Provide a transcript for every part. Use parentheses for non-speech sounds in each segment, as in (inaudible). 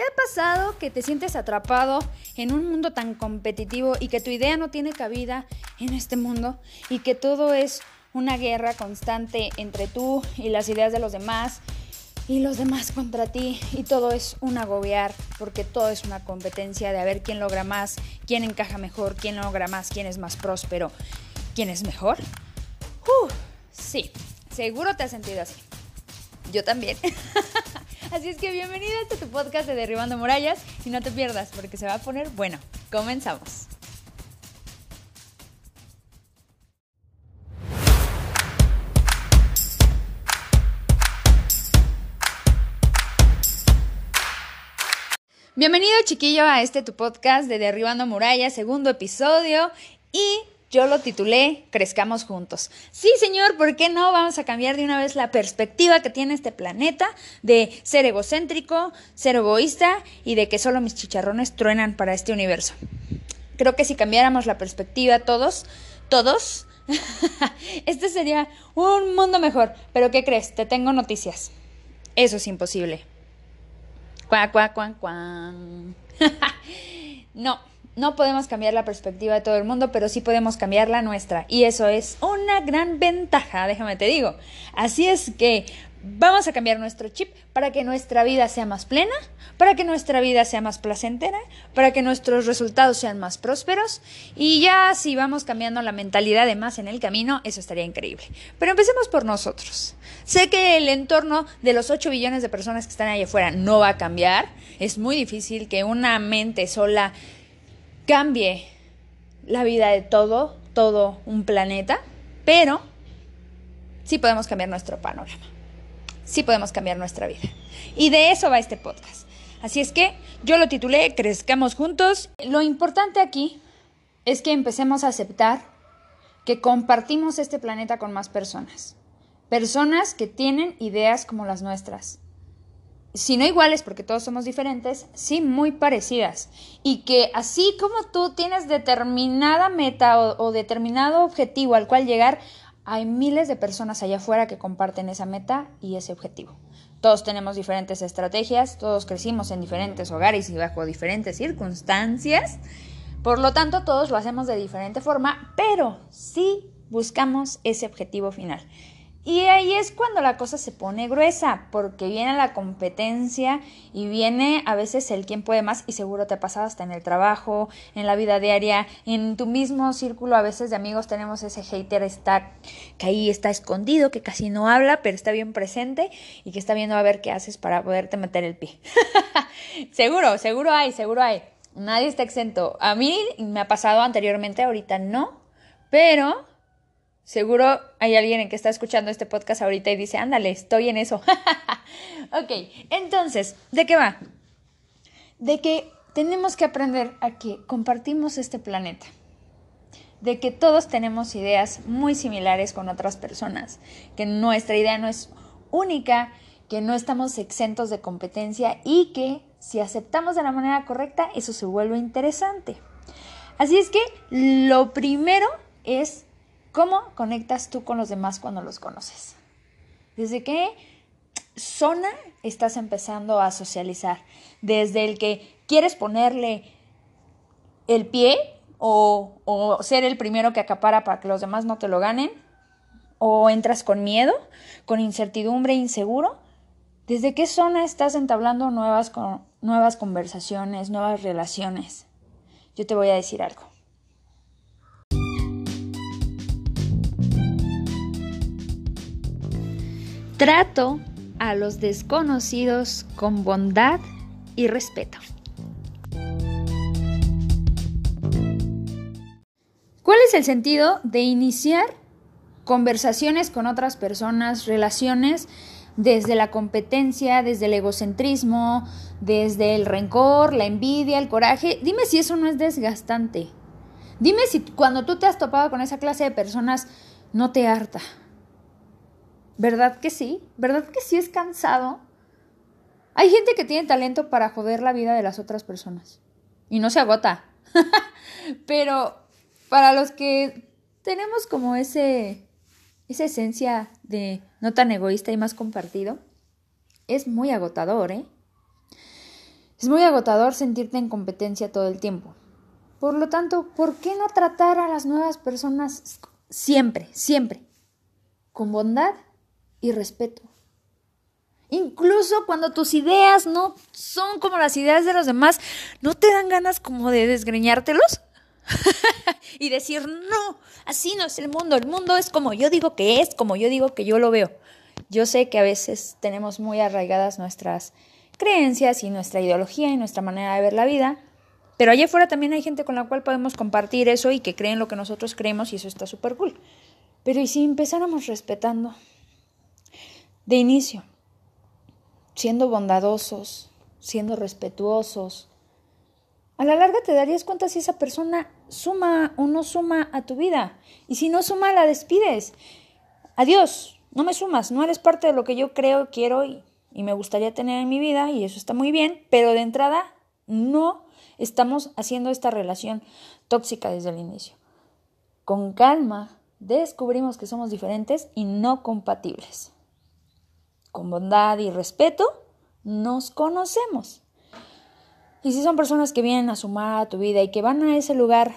¿Te ha pasado que te sientes atrapado en un mundo tan competitivo y que tu idea no tiene cabida en este mundo y que todo es una guerra constante entre tú y las ideas de los demás y los demás contra ti y todo es un agobiar porque todo es una competencia de a ver quién logra más, quién encaja mejor, quién logra más, quién es más próspero, quién es mejor? Uh, sí, seguro te has sentido así. Yo también. (laughs) Así es que bienvenido a este tu podcast de Derribando Murallas y no te pierdas porque se va a poner bueno. Comenzamos. Bienvenido chiquillo a este tu podcast de Derribando Murallas, segundo episodio y yo lo titulé Crezcamos juntos. Sí, señor, ¿por qué no? Vamos a cambiar de una vez la perspectiva que tiene este planeta de ser egocéntrico, ser egoísta y de que solo mis chicharrones truenan para este universo. Creo que si cambiáramos la perspectiva todos, todos, (laughs) este sería un mundo mejor. Pero ¿qué crees? Te tengo noticias. Eso es imposible. Cuá, cuá, cuá, cuá. (laughs) no, no podemos cambiar la perspectiva de todo el mundo, pero sí podemos cambiar la nuestra. Y eso es una gran ventaja, déjame te digo. Así es que vamos a cambiar nuestro chip para que nuestra vida sea más plena, para que nuestra vida sea más placentera, para que nuestros resultados sean más prósperos. Y ya si vamos cambiando la mentalidad de más en el camino, eso estaría increíble. Pero empecemos por nosotros. Sé que el entorno de los 8 billones de personas que están ahí afuera no va a cambiar. Es muy difícil que una mente sola cambie la vida de todo, todo un planeta, pero sí podemos cambiar nuestro panorama, sí podemos cambiar nuestra vida. Y de eso va este podcast. Así es que yo lo titulé Crezcamos juntos. Lo importante aquí es que empecemos a aceptar que compartimos este planeta con más personas. Personas que tienen ideas como las nuestras, si no iguales, porque todos somos diferentes, sí muy parecidas. Y que así como tú tienes determinada meta o, determinado objetivo al cual llegar, hay miles de personas allá afuera que comparten esa meta y ese objetivo. Todos tenemos diferentes estrategias, todos crecimos en diferentes hogares y bajo diferentes circunstancias. Por lo tanto, todos lo hacemos de diferente forma, pero sí buscamos ese objetivo final. Y ahí es cuando la cosa se pone gruesa, porque viene la competencia y viene a veces el quién puede más y seguro te pasa hasta en el trabajo, en la vida diaria, en tu mismo círculo a veces de amigos tenemos ese hater está, que ahí está escondido, que casi no habla, pero está bien presente y que está viendo a ver qué haces para poderte meter el pie. (laughs) seguro, seguro hay, seguro hay. Nadie está exento. A mí me ha pasado anteriormente, ahorita no, pero Seguro hay alguien que está escuchando este podcast ahorita y dice, ándale, estoy en eso. (laughs) ok, entonces, ¿de qué va? De que tenemos que aprender a que compartimos este planeta. De que todos tenemos ideas muy similares con otras personas. Que nuestra idea no es única, que no estamos exentos de competencia y que si aceptamos de la manera correcta, eso se vuelve interesante. Así es que lo primero es ¿Cómo conectas tú con los demás cuando los conoces? ¿Desde qué zona estás empezando a socializar? ¿Desde el que quieres ponerle el pie o, ser el primero que acapara para que los demás no te lo ganen? ¿O entras con miedo, con incertidumbre, inseguro? ¿Desde qué zona estás entablando nuevas, nuevas conversaciones, nuevas relaciones? Yo te voy a decir algo. Trato a los desconocidos con bondad y respeto. ¿Cuál es el sentido de iniciar conversaciones con otras personas, relaciones desde la competencia, desde el egocentrismo, desde el rencor, la envidia, el coraje? Dime si eso no es desgastante. Dime si cuando tú te has topado con esa clase de personas no te harta. ¿Verdad que sí? ¿Verdad que sí es cansado? Hay gente que tiene talento para joder la vida de las otras personas. Y no se agota. (laughs) Pero para los que tenemos como ese, esa esencia de no tan egoísta y más compartido, es muy agotador, ¿eh? Es muy agotador sentirte en competencia todo el tiempo. Por lo tanto, ¿por qué no tratar a las nuevas personas siempre, siempre, con bondad y respeto? Incluso cuando tus ideas no son como las ideas de los demás, ¿no te dan ganas como de desgreñártelos? (laughs) y decir, no, así no es el mundo, el mundo es como yo digo que es, como yo digo que yo lo veo. Yo sé que a veces tenemos muy arraigadas nuestras creencias y nuestra ideología y nuestra manera de ver la vida, pero allá afuera también hay gente con la cual podemos compartir eso y que creen lo que nosotros creemos y eso está súper cool. Pero ¿y si empezáramos respetando? De inicio, siendo bondadosos, siendo respetuosos. A la larga te darías cuenta si esa persona suma o no suma a tu vida. Y si no suma, la despides. Adiós, no me sumas, no eres parte de lo que yo creo, quiero y, y me gustaría tener en mi vida y eso está muy bien, pero de entrada no estamos haciendo esta relación tóxica desde el inicio. Con calma, descubrimos que somos diferentes y no compatibles. Con bondad y respeto, nos conocemos. Y si son personas que vienen a sumar a tu vida y que van a ese lugar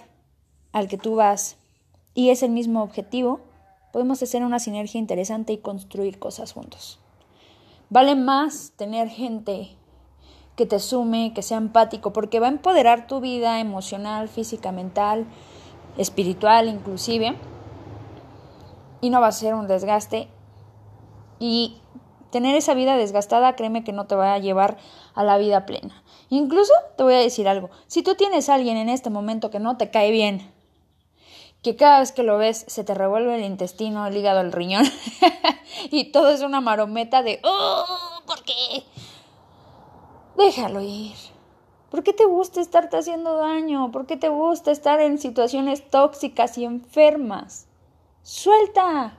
al que tú vas y es el mismo objetivo, podemos hacer una sinergia interesante y construir cosas juntos. Vale más tener gente que te sume, que sea empático, porque va a empoderar tu vida emocional, física, mental, espiritual inclusive, y no va a ser un desgaste. Y tener esa vida desgastada, créeme que no te va a llevar a la vida plena. Incluso te voy a decir algo, si tú tienes a alguien en este momento que no te cae bien, que cada vez que lo ves se te revuelve el intestino, el hígado, el riñón, (laughs) y todo es una marometa de, oh, ¿por qué? déjalo ir. ¿Por qué te gusta estarte haciendo daño? ¿Por qué te gusta estar en situaciones tóxicas y enfermas? Suelta.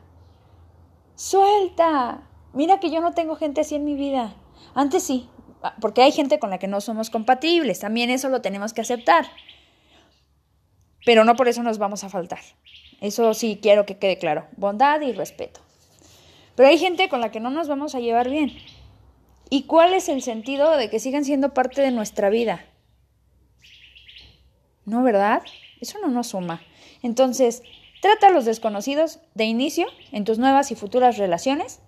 Suelta. Mira que yo no tengo gente así en mi vida. Antes sí, porque hay gente con la que no somos compatibles. También eso lo tenemos que aceptar. Pero no por eso nos vamos a faltar. Eso sí quiero que quede claro. Bondad y respeto. Pero hay gente con la que no nos vamos a llevar bien. ¿Y cuál es el sentido de que sigan siendo parte de nuestra vida? ¿No, verdad? Eso no nos suma. Entonces, trata a los desconocidos de inicio en tus nuevas y futuras relaciones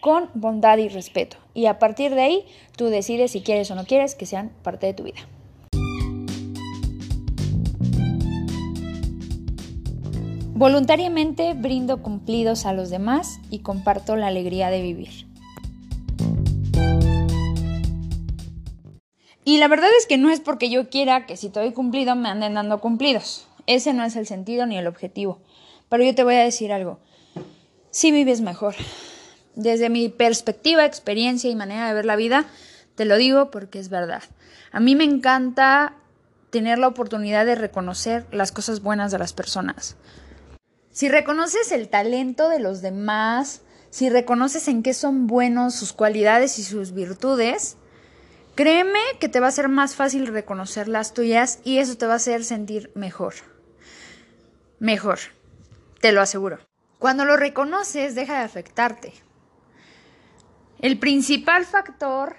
con bondad y respeto. Y a partir de ahí, tú decides si quieres o no quieres que sean parte de tu vida. Voluntariamente brindo cumplidos a los demás y comparto la alegría de vivir. Y la verdad es que no es porque yo quiera que si te doy cumplido me anden dando cumplidos. Ese no es el sentido ni el objetivo. Pero yo te voy a decir algo. Si vives mejor. Desde mi perspectiva, experiencia y manera de ver la vida, te lo digo porque es verdad. A mí me encanta tener la oportunidad de reconocer las cosas buenas de las personas. Si reconoces el talento de los demás, si reconoces en qué son buenos sus cualidades y sus virtudes, Créeme que te va a ser más fácil reconocer las tuyas y eso te va a hacer sentir mejor. Mejor, te lo aseguro. Cuando lo reconoces, deja de afectarte. El principal factor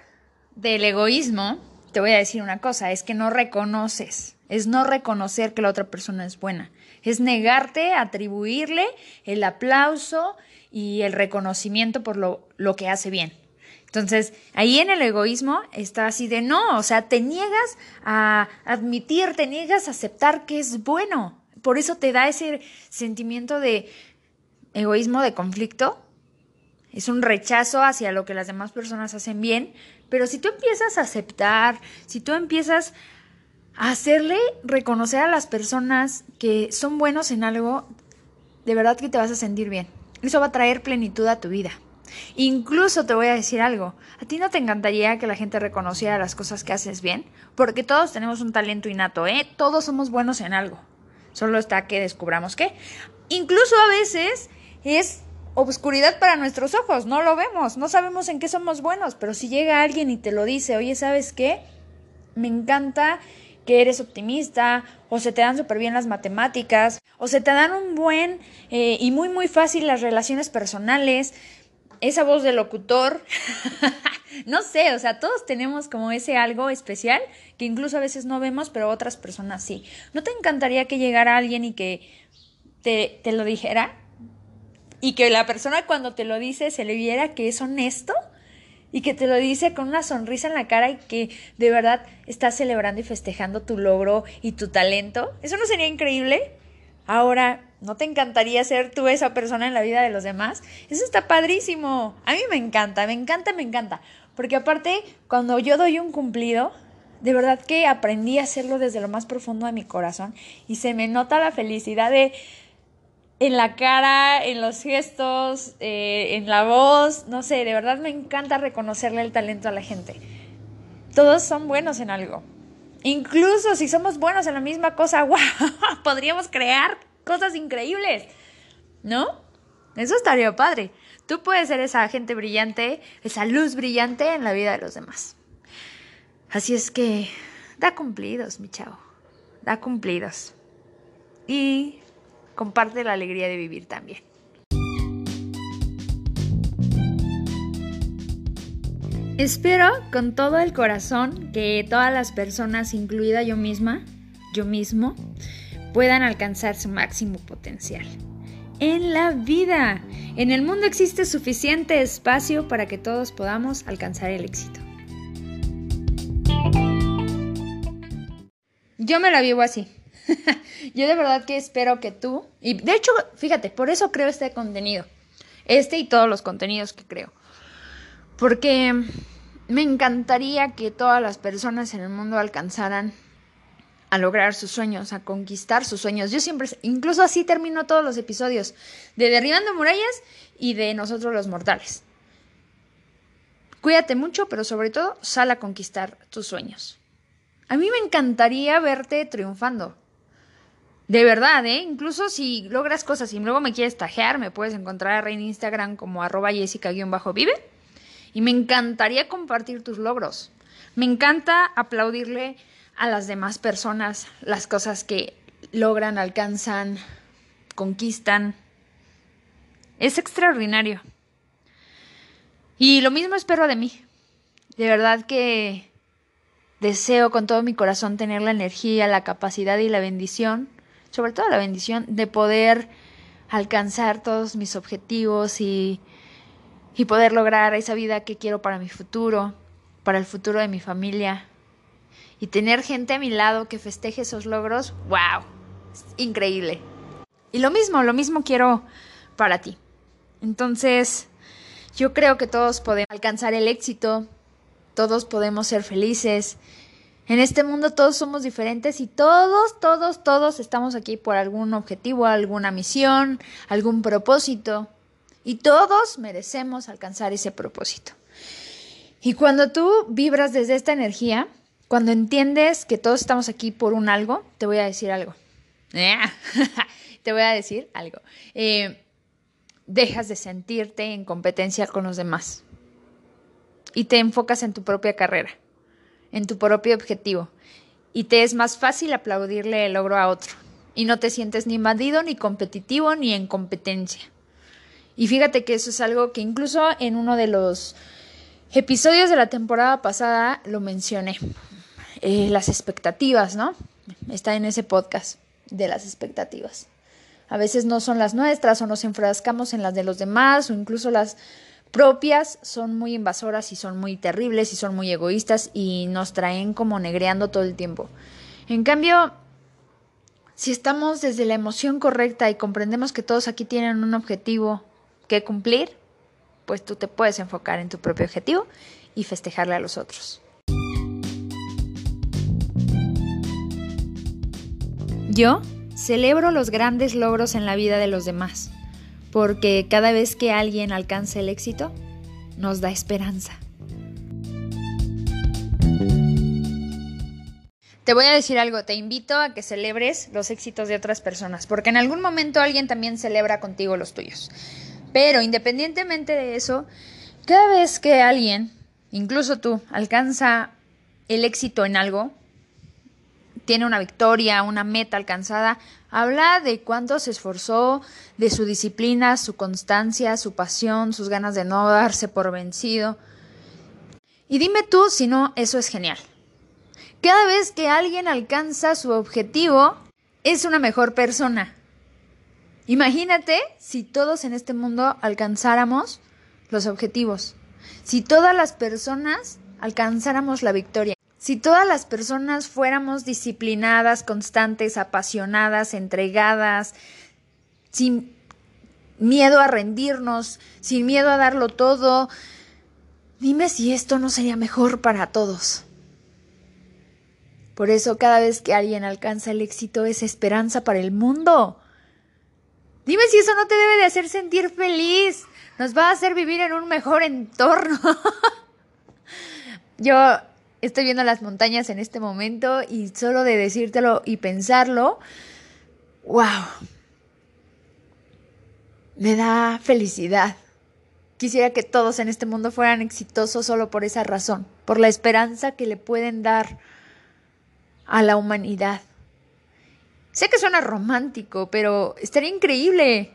del egoísmo, te voy a decir una cosa, es que no reconoces, es no reconocer que la otra persona es buena, es negarte atribuirle el aplauso y el reconocimiento por lo, lo que hace bien. Entonces, ahí en el egoísmo está así de no, o sea, te niegas a admitir, te niegas a aceptar que es bueno. Por eso te da ese sentimiento de egoísmo, de conflicto. Es un rechazo hacia lo que las demás personas hacen bien. Pero si tú empiezas a aceptar, si tú empiezas a hacerle reconocer a las personas que son buenos en algo, de verdad que te vas a sentir bien. Eso va a traer plenitud a tu vida. Incluso te voy a decir algo, ¿a ti no te encantaría que la gente reconociera las cosas que haces bien? Porque todos tenemos un talento innato, ¿eh? Todos somos buenos en algo. Solo está que descubramos qué. Incluso a veces es obscuridad para nuestros ojos, no lo vemos, no sabemos en qué somos buenos, pero si llega alguien y te lo dice, oye, ¿sabes qué? Me encanta que eres optimista, o se te dan súper bien las matemáticas, o se te dan un buen eh, y muy muy fácil las relaciones personales, esa voz de locutor, (laughs) no sé, o sea, todos tenemos como ese algo especial que incluso a veces no vemos, pero otras personas sí. ¿No te encantaría que llegara alguien y que te, te lo dijera? Y que la persona cuando te lo dice se le viera que es honesto y que te lo dice con una sonrisa en la cara y que de verdad está celebrando y festejando tu logro y tu talento. ¿Eso no sería increíble? Ahora, ¿no te encantaría ser tú esa persona en la vida de los demás? Eso está padrísimo. A mí me encanta, me encanta, me encanta. Porque aparte, cuando yo doy un cumplido, de verdad que aprendí a hacerlo desde lo más profundo de mi corazón y se me nota la felicidad de en la cara, en los gestos, eh, en la voz, no sé, de verdad me encanta reconocerle el talento a la gente. Todos son buenos en algo. Incluso si somos buenos en la misma cosa, (laughs) ¡wow! Podríamos crear cosas increíbles. ¿No? Eso estaría padre. Tú puedes ser esa gente brillante, esa luz brillante en la vida de los demás. Así es que da cumplidos, mi chavo. Da cumplidos. Y comparte la alegría de vivir también. Espero con todo el corazón que todas las personas, incluida yo misma, yo mismo, puedan alcanzar su máximo potencial. En la vida, en el mundo existe suficiente espacio para que todos podamos alcanzar el éxito. Yo me la vivo así. (laughs) yo de verdad que espero que tú, y de hecho, fíjate, por eso creo este contenido, este y todos los contenidos que creo, porque me encantaría que todas las personas en el mundo alcanzaran a lograr sus sueños, a conquistar sus sueños. Yo siempre, incluso así termino todos los episodios, de Derribando Murallas y de Nosotros los Mortales. Cuídate mucho, pero sobre todo sal a conquistar tus sueños. A mí me encantaría verte triunfando. De verdad, ¿eh? Incluso si logras cosas y luego me quieres tajear, me puedes encontrar en Instagram como arroba jessica-vive. Y me encantaría compartir tus logros. Me encanta aplaudirle a las demás personas las cosas que logran, alcanzan, conquistan. Es extraordinario. Y lo mismo espero de mí. De verdad que deseo con todo mi corazón tener la energía, la capacidad y la bendición sobre todo la bendición de poder alcanzar todos mis objetivos y, y poder lograr esa vida que quiero para mi futuro, para el futuro de mi familia. Y tener gente a mi lado que festeje esos logros, wow, increíble. Y lo mismo, lo mismo quiero para ti. Entonces, yo creo que todos podemos alcanzar el éxito, todos podemos ser felices en este mundo todos somos diferentes y todos, todos, todos estamos aquí por algún objetivo, alguna misión, algún propósito. Y todos merecemos alcanzar ese propósito. Y cuando tú vibras desde esta energía, cuando entiendes que todos estamos aquí por un algo, te voy a decir algo. (laughs) te voy a decir algo. Eh, dejas de sentirte en competencia con los demás y te enfocas en tu propia carrera en tu propio objetivo y te es más fácil aplaudirle el logro a otro y no te sientes ni invadido, ni competitivo, ni en competencia. Y fíjate que eso es algo que incluso en uno de los episodios de la temporada pasada lo mencioné. Eh, las expectativas, ¿no? Está en ese podcast de las expectativas. A veces no son las nuestras o nos enfrascamos en las de los demás o incluso las propias son muy invasoras y son muy terribles y son muy egoístas y nos traen como negreando todo el tiempo. En cambio, si estamos desde la emoción correcta y comprendemos que todos aquí tienen un objetivo que cumplir, pues tú te puedes enfocar en tu propio objetivo y festejarle a los otros. Yo celebro los grandes logros en la vida de los demás porque cada vez que alguien alcanza el éxito, nos da esperanza. Te voy a decir algo, te invito a que celebres los éxitos de otras personas, porque en algún momento alguien también celebra contigo los tuyos. Pero independientemente de eso, cada vez que alguien, incluso tú, alcanza el éxito en algo, tiene una victoria, una meta alcanzada, habla de cuánto se esforzó, de su disciplina, su constancia, su pasión, sus ganas de no darse por vencido. Y dime tú si no, eso es genial. Cada vez que alguien alcanza su objetivo, es una mejor persona. Imagínate si todos en este mundo alcanzáramos los objetivos. Si todas las personas alcanzáramos la victoria. Si todas las personas fuéramos disciplinadas, constantes, apasionadas, entregadas, sin miedo a rendirnos, sin miedo a darlo todo, dime si esto no sería mejor para todos. Por eso cada vez que alguien alcanza el éxito es esperanza para el mundo. Dime si eso no te debe de hacer sentir feliz. Nos va a hacer vivir en un mejor entorno. (laughs) Yo estoy viendo las montañas en este momento y solo de decírtelo y pensarlo, wow, me da felicidad. Quisiera que todos en este mundo fueran exitosos solo por esa razón, por la esperanza que le pueden dar a la humanidad. Sé que suena romántico, pero estaría increíble.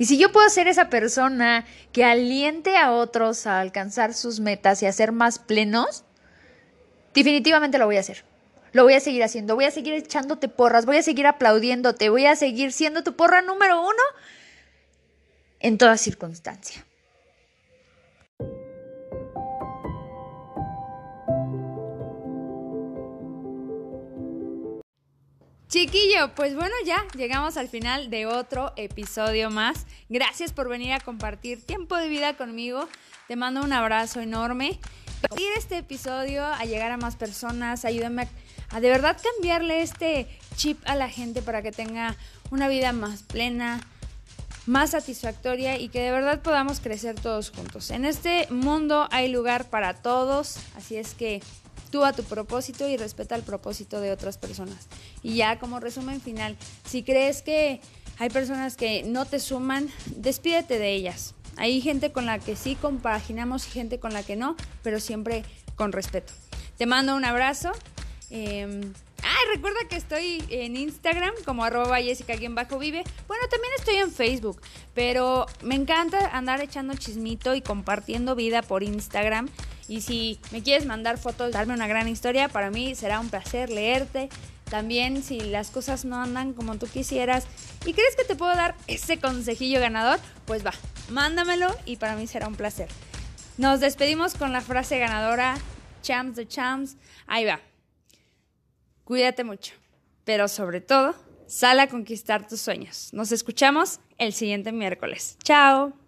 Y si yo puedo ser esa persona que aliente a otros a alcanzar sus metas y a ser más plenos, definitivamente lo voy a hacer. Lo voy a seguir haciendo, voy a seguir echándote porras, voy a seguir aplaudiéndote, voy a seguir siendo tu porra número uno en toda circunstancia. Chiquillo, pues bueno, ya llegamos al final de otro episodio más. Gracias por venir a compartir tiempo de vida conmigo. Te mando un abrazo enorme. Ir este episodio a llegar a más personas, ayúdame a, a de verdad cambiarle este chip a la gente para que tenga una vida más plena, más satisfactoria y que de verdad podamos crecer todos juntos. En este mundo hay lugar para todos, así es que tú a tu propósito y respeta el propósito de otras personas. Y ya como resumen final, si crees que hay personas que no te suman, despídete de ellas. Hay gente con la que sí compaginamos y gente con la que no, pero siempre con respeto. Te mando un abrazo. Eh, recuerda que estoy en Instagram como arroba Jessica-vive. Bueno, también estoy en Facebook, pero me encanta andar echando chismito y compartiendo vida por Instagram. Y si me quieres mandar fotos, darme una gran historia, para mí será un placer leerte. También si las cosas no andan como tú quisieras y crees que te puedo dar ese consejillo ganador, pues va, mándamelo y para mí será un placer. Nos despedimos con la frase ganadora, champs de champs. Ahí va. Cuídate mucho, pero sobre todo, sal a conquistar tus sueños. Nos escuchamos el siguiente miércoles. Chao.